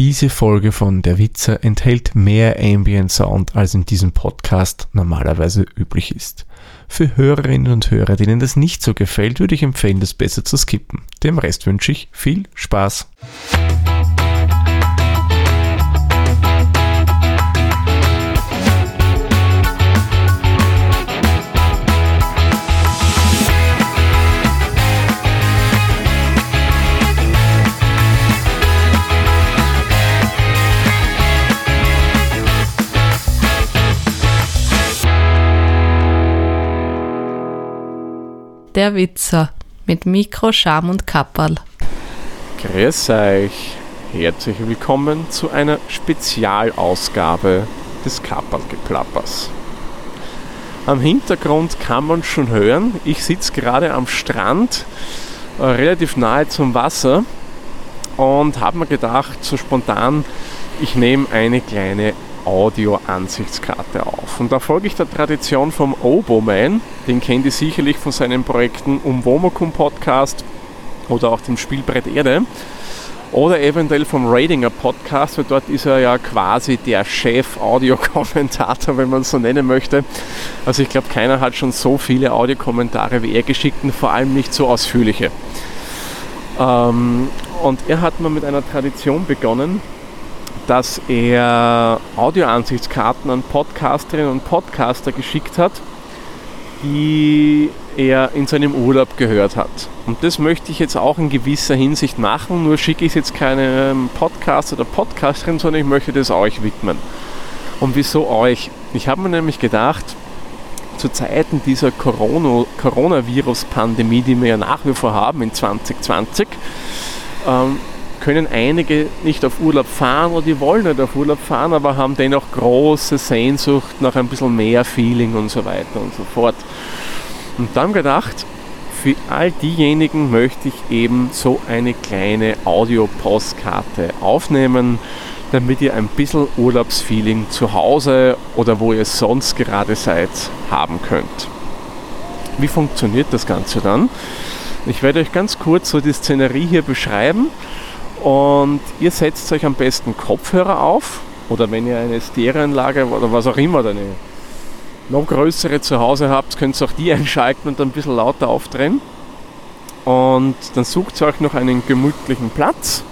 Diese Folge von Der Witzer enthält mehr Ambient Sound, als in diesem Podcast normalerweise üblich ist. Für Hörerinnen und Hörer, denen das nicht so gefällt, würde ich empfehlen, das besser zu skippen. Dem Rest wünsche ich viel Spaß. Der Witzer mit Mikro, Scham und Kapperl. Grüß euch. Herzlich willkommen zu einer Spezialausgabe des Kapperlgeplappers. Am Hintergrund kann man schon hören, ich sitze gerade am Strand, äh, relativ nahe zum Wasser und habe mir gedacht, so spontan, ich nehme eine kleine Audio-Ansichtskarte auf. Und da folge ich der Tradition vom Oboman, den kennt ihr sicherlich von seinen Projekten um Womokum Podcast oder auch dem Spielbrett Erde. Oder eventuell vom Ratinger Podcast, weil dort ist er ja quasi der Chef-Audiokommentator, wenn man es so nennen möchte. Also ich glaube, keiner hat schon so viele Audiokommentare wie er geschickt und vor allem nicht so ausführliche. Ähm, und er hat mal mit einer Tradition begonnen, dass er Audioansichtskarten an Podcasterinnen und Podcaster geschickt hat, die er in seinem Urlaub gehört hat. Und das möchte ich jetzt auch in gewisser Hinsicht machen, nur schicke ich es jetzt keinem Podcast oder Podcasterin, sondern ich möchte das euch widmen. Und wieso euch? Ich habe mir nämlich gedacht, zu Zeiten dieser Corona, Coronavirus-Pandemie, die wir ja nach wie vor haben in 2020, ähm, können einige nicht auf Urlaub fahren oder die wollen nicht auf Urlaub fahren, aber haben dennoch große Sehnsucht nach ein bisschen mehr Feeling und so weiter und so fort. Und dann gedacht, für all diejenigen möchte ich eben so eine kleine Audio-Postkarte aufnehmen, damit ihr ein bisschen Urlaubsfeeling zu Hause oder wo ihr sonst gerade seid haben könnt. Wie funktioniert das Ganze dann? Ich werde euch ganz kurz so die Szenerie hier beschreiben und ihr setzt euch am besten Kopfhörer auf oder wenn ihr eine Stereoanlage oder was auch immer, eine noch größere zu Hause habt, könnt ihr auch die einschalten und dann ein bisschen lauter aufdrehen. Und dann sucht ihr euch noch einen gemütlichen Platz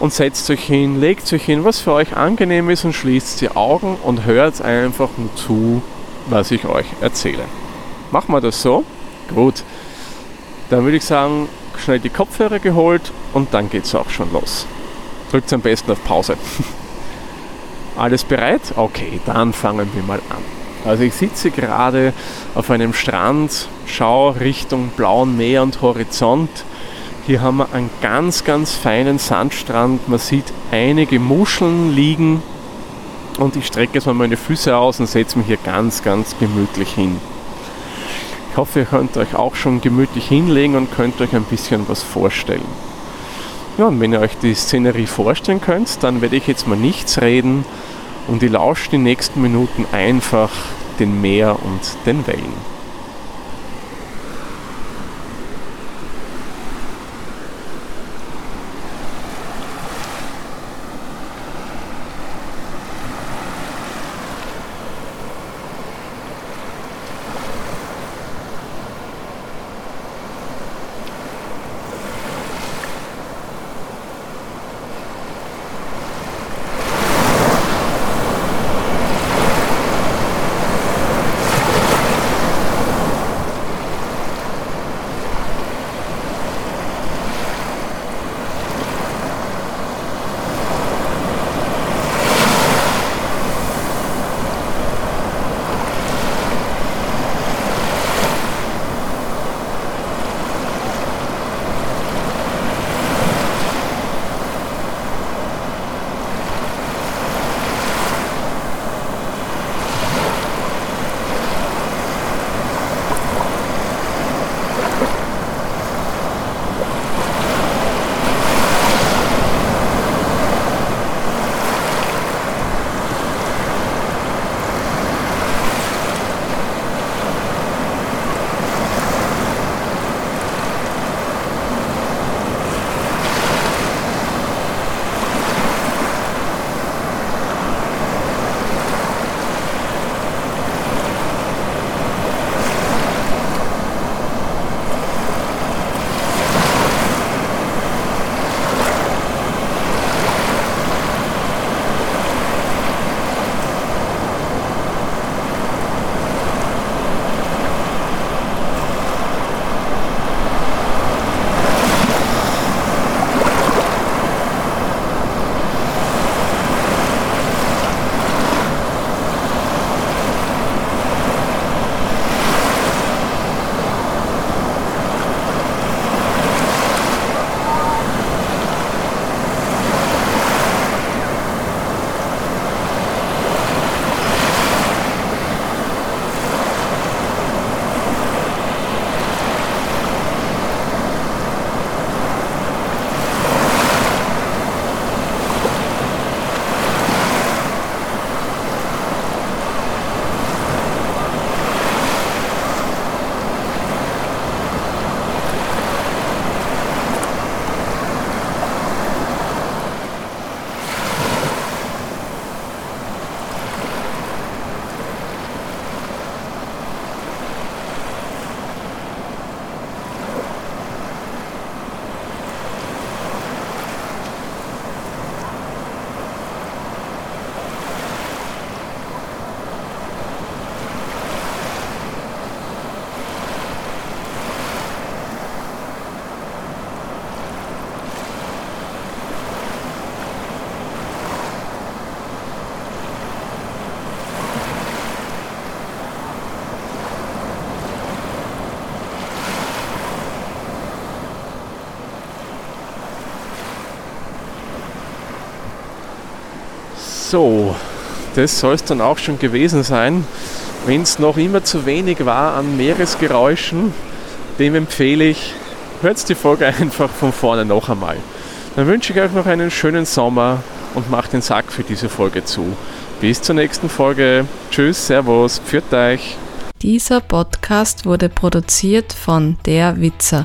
und setzt euch hin, legt euch hin, was für euch angenehm ist und schließt die Augen und hört einfach nur zu, was ich euch erzähle. Machen wir das so? Gut. Dann würde ich sagen, schnell die Kopfhörer geholt und dann geht es auch schon los. Drückt am besten auf Pause. Alles bereit? Okay, dann fangen wir mal an. Also ich sitze gerade auf einem Strand, schaue Richtung blauen Meer und Horizont. Hier haben wir einen ganz, ganz feinen Sandstrand. Man sieht einige Muscheln liegen und ich strecke jetzt mal meine Füße aus und setze mich hier ganz, ganz gemütlich hin. Ich hoffe, ihr könnt euch auch schon gemütlich hinlegen und könnt euch ein bisschen was vorstellen. Ja, und wenn ihr euch die Szenerie vorstellen könnt, dann werde ich jetzt mal nichts reden und ihr lauscht die nächsten Minuten einfach den Meer und den Wellen. So, das soll es dann auch schon gewesen sein. Wenn es noch immer zu wenig war an Meeresgeräuschen, dem empfehle ich, hört die Folge einfach von vorne noch einmal. Dann wünsche ich euch noch einen schönen Sommer und macht den Sack für diese Folge zu. Bis zur nächsten Folge. Tschüss, Servus, pfiat euch. Dieser Podcast wurde produziert von Der Witzer.